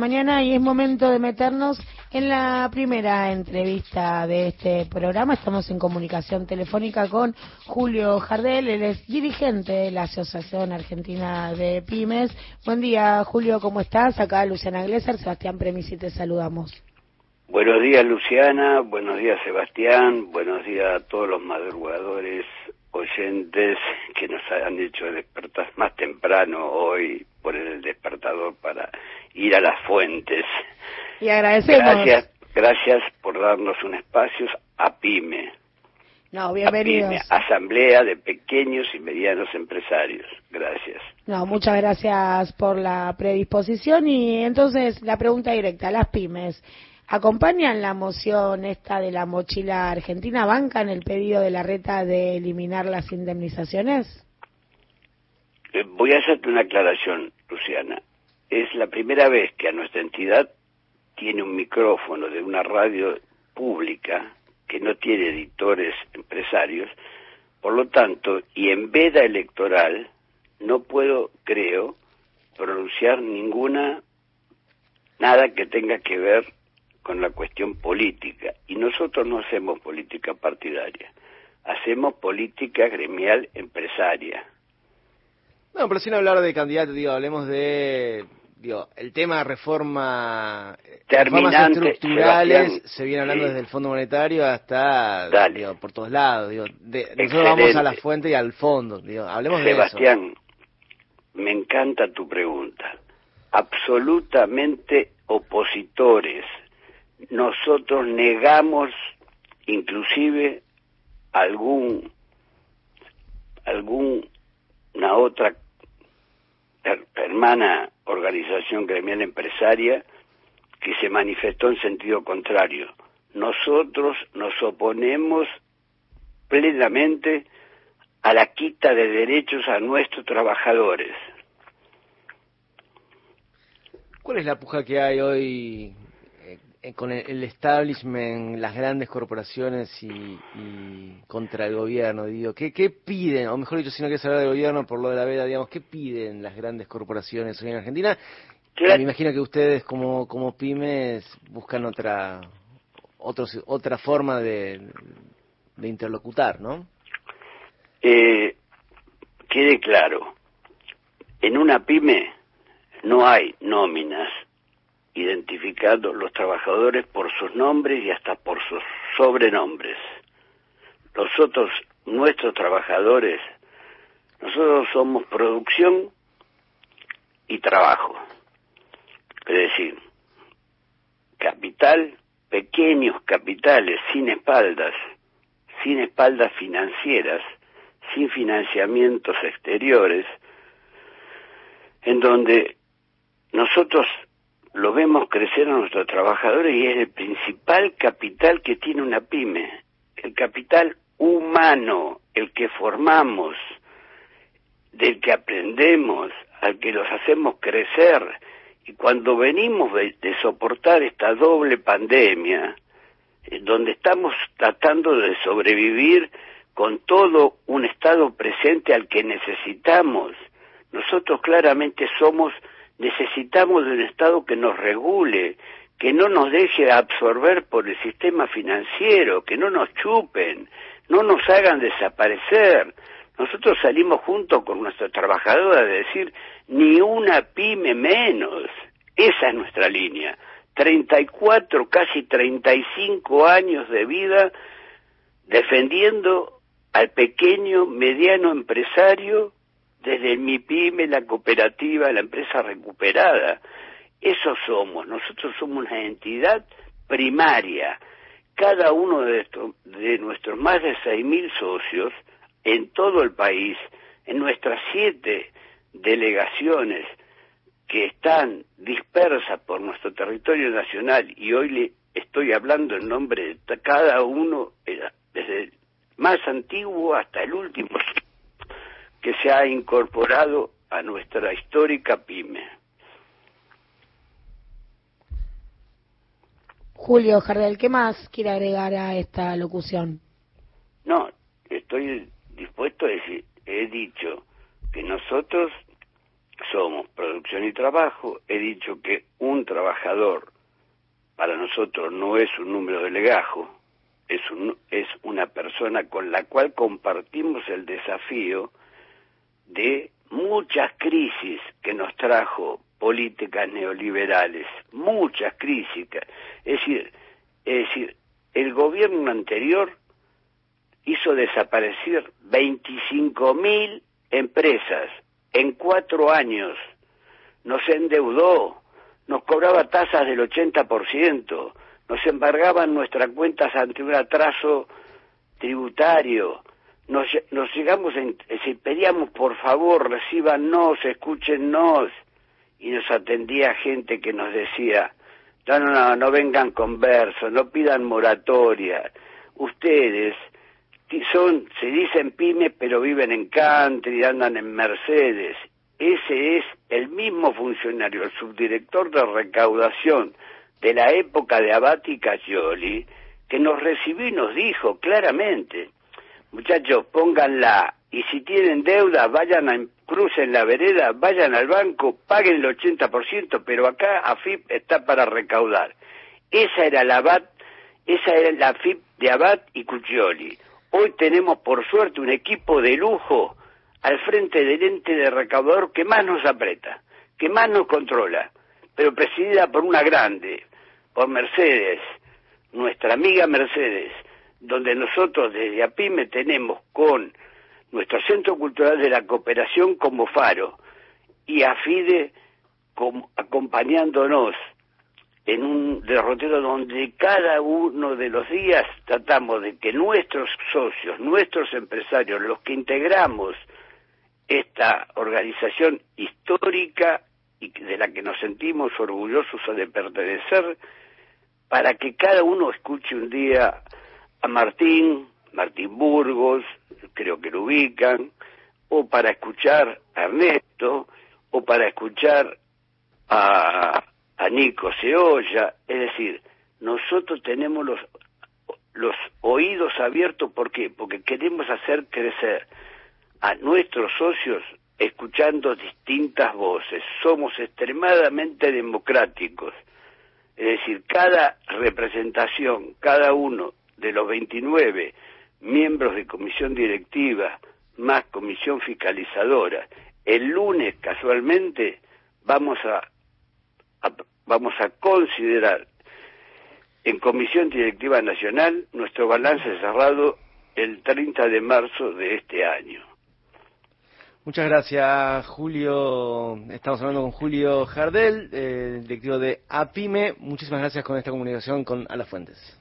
mañana y es momento de meternos en la primera entrevista de este programa. Estamos en comunicación telefónica con Julio Jardel, él es dirigente de la Asociación Argentina de Pymes. Buen día, Julio, ¿cómo estás? Acá Luciana Glesser, Sebastián Premisi, te saludamos. Buenos días, Luciana. Buenos días, Sebastián. Buenos días a todos los madrugadores oyentes que nos han hecho despertar más temprano hoy, poner el despertador para ir a las fuentes. Y agradecemos. Gracias, gracias por darnos un espacio a PYME. No, bienvenidos. Asamblea de Pequeños y Medianos Empresarios. Gracias. No, muchas gracias por la predisposición y entonces la pregunta directa, las pymes. ¿Acompañan la moción esta de la mochila argentina? ¿Bancan el pedido de la reta de eliminar las indemnizaciones? Eh, voy a hacerte una aclaración, Luciana. Es la primera vez que a nuestra entidad tiene un micrófono de una radio pública que no tiene editores empresarios, por lo tanto, y en veda electoral, no puedo, creo, pronunciar ninguna, nada que tenga que ver con la cuestión política. Y nosotros no hacemos política partidaria, hacemos política gremial empresaria. No, pero sin hablar de candidatos, digo, hablemos de digo, el tema de reforma, reformas estructurales se viene hablando desde el Fondo Monetario hasta por todos lados. Digo, nosotros vamos a la fuente y al fondo. Digo, hablemos de eso. Sebastián, me encanta tu pregunta. Absolutamente opositores nosotros negamos inclusive algún alguna otra hermana organización gremial empresaria que se manifestó en sentido contrario. Nosotros nos oponemos plenamente a la quita de derechos a nuestros trabajadores. ¿Cuál es la puja que hay hoy con el, establishment, las grandes corporaciones y, contra el gobierno, digo, ¿qué, ¿qué, piden? O mejor dicho, si no quieres hablar del gobierno por lo de la veda, digamos, ¿qué piden las grandes corporaciones hoy en Argentina? Me imagino que ustedes como, como pymes buscan otra, otros, otra forma de, de interlocutar, ¿no? Eh, quede claro, en una pyme no hay nóminas, identificando los trabajadores por sus nombres y hasta por sus sobrenombres. Nosotros, nuestros trabajadores, nosotros somos producción y trabajo. Es decir, capital, pequeños capitales, sin espaldas, sin espaldas financieras, sin financiamientos exteriores, en donde nosotros lo vemos crecer a nuestros trabajadores y es el principal capital que tiene una pyme, el capital humano, el que formamos, del que aprendemos, al que los hacemos crecer. Y cuando venimos de, soportar esta doble pandemia, donde estamos tratando de sobrevivir con todo un estado presente al que necesitamos, nosotros claramente somos necesitamos de un Estado que nos regule, que no nos deje absorber por el sistema financiero, que no nos chupen, no nos hagan desaparecer. Nosotros salimos junto con nuestros trabajadores a decir ni una pyme menos. Esa es nuestra línea. 34, casi 35 años de vida defendiendo al pequeño, mediano empresario desde mi pyme, la cooperativa, la empresa recuperada. Eso somos, nosotros somos una entidad primaria. Cada uno de, de nuestros más de 6.000 socios en todo el país, en nuestras siete delegaciones que están dispersas por nuestro territorio nacional y hoy le estoy hablando en nombre de cada uno, eh, desde el más antiguo hasta el último que se ha incorporado a nuestra histórica pyme. Julio Jardel, ¿qué más quiere agregar a esta locución? No, estoy dispuesto a decir, he dicho que nosotros somos producción y trabajo. He dicho que un trabajador para nosotros no es un número de legajo, es, un, es una persona con la cual compartimos el desafío de muchas crisis que nos trajo políticas neoliberales, muchas crisis. Es decir, es decir, el gobierno anterior hizo desaparecer 25.000 empresas en cuatro años, nos endeudó, nos cobraba tasas del 80%, nos embargaban nuestras cuentas ante un atraso tributario, nos, nos llegamos, en, si pedíamos por favor, recíbanos, escúchenos, y nos atendía gente que nos decía, no, no, no, no vengan con versos, no pidan moratoria, ustedes son, se dicen pymes, pero viven en country, andan en Mercedes. Ese es el mismo funcionario, el subdirector de recaudación de la época de Abati Cayoli, que nos recibió y nos dijo claramente, muchachos, pónganla, y si tienen deuda, vayan a crucen la vereda, vayan al banco, paguen el 80%, pero acá AFIP está para recaudar. Esa era la ABAT, esa era la AFIP de Abad y Cuccioli. Hoy tenemos, por suerte, un equipo de lujo al frente del ente de recaudador que más nos aprieta, que más nos controla, pero presidida por una grande, por Mercedes, nuestra amiga Mercedes, donde nosotros desde APIME tenemos con nuestro Centro Cultural de la Cooperación como faro y AFIDE acompañándonos en un derrotero donde cada uno de los días tratamos de que nuestros socios, nuestros empresarios, los que integramos esta organización histórica y de la que nos sentimos orgullosos de pertenecer, para que cada uno escuche un día a Martín, Martín Burgos, creo que lo ubican, o para escuchar a Ernesto, o para escuchar a, a Nico Seolla, es decir, nosotros tenemos los, los oídos abiertos, ¿por qué? Porque queremos hacer crecer a nuestros socios escuchando distintas voces. Somos extremadamente democráticos. Es decir, cada representación, cada uno de los 29 miembros de comisión directiva más comisión fiscalizadora, el lunes casualmente vamos a vamos a considerar en Comisión Directiva Nacional nuestro balance cerrado el 30 de marzo de este año. Muchas gracias, Julio. Estamos hablando con Julio Jardel, eh, directivo de APIME. Muchísimas gracias con esta comunicación con A las Fuentes.